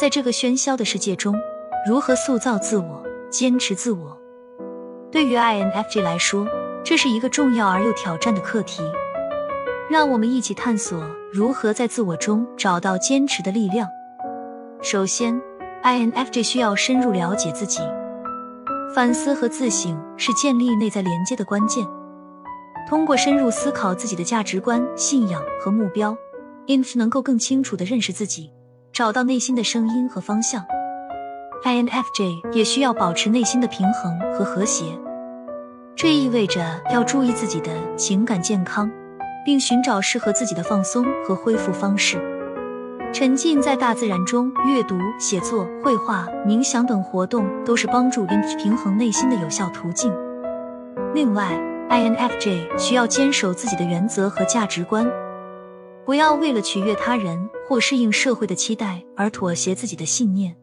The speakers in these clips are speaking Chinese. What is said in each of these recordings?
在这个喧嚣的世界中，如何塑造自我、坚持自我？对于 INFJ 来说，这是一个重要而又挑战的课题。让我们一起探索如何在自我中找到坚持的力量。首先，INFJ 需要深入了解自己，反思和自省是建立内在连接的关键。通过深入思考自己的价值观、信仰和目标，INF 能够更清楚地认识自己，找到内心的声音和方向。INFJ 也需要保持内心的平衡和和谐，这意味着要注意自己的情感健康，并寻找适合自己的放松和恢复方式。沉浸在大自然中，阅读、写作、绘画、冥想等活动都是帮助 INF 平衡内心的有效途径。另外，INFJ 需要坚守自己的原则和价值观，不要为了取悦他人或适应社会的期待而妥协自己的信念。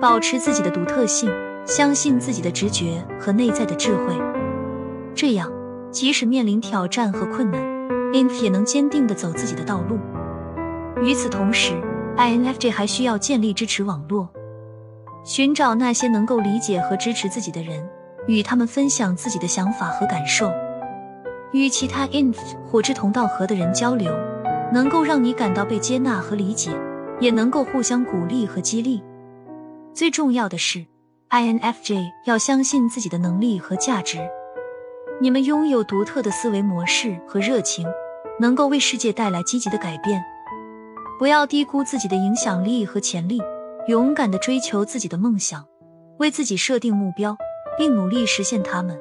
保持自己的独特性，相信自己的直觉和内在的智慧，这样即使面临挑战和困难，INF 也能坚定的走自己的道路。与此同时，INFJ 还需要建立支持网络，寻找那些能够理解和支持自己的人，与他们分享自己的想法和感受。与其他 INF 或志同道合的人交流，能够让你感到被接纳和理解，也能够互相鼓励和激励。最重要的是，INFJ 要相信自己的能力和价值。你们拥有独特的思维模式和热情，能够为世界带来积极的改变。不要低估自己的影响力和潜力，勇敢的追求自己的梦想，为自己设定目标，并努力实现他们。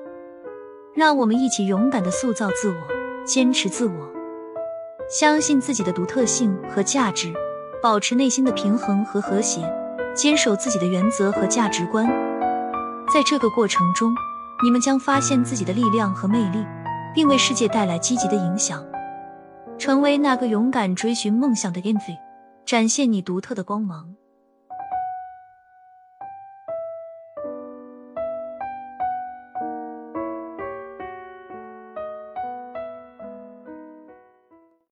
让我们一起勇敢的塑造自我，坚持自我，相信自己的独特性和价值，保持内心的平衡和和谐。坚守自己的原则和价值观，在这个过程中，你们将发现自己的力量和魅力，并为世界带来积极的影响。成为那个勇敢追寻梦想的 Envy，展现你独特的光芒。